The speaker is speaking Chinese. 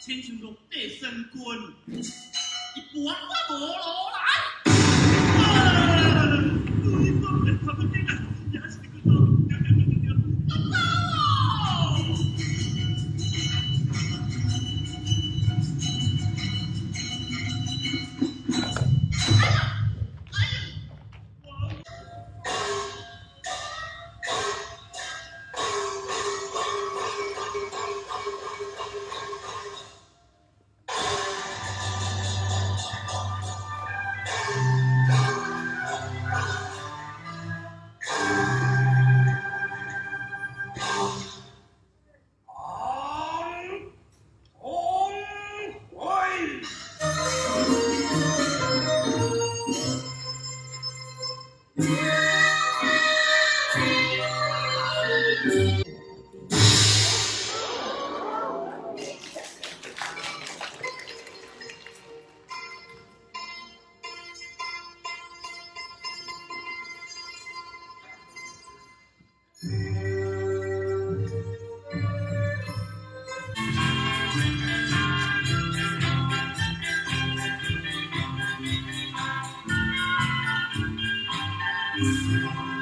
千寻龙地生根，一般我无落来。Thank mm -hmm. you.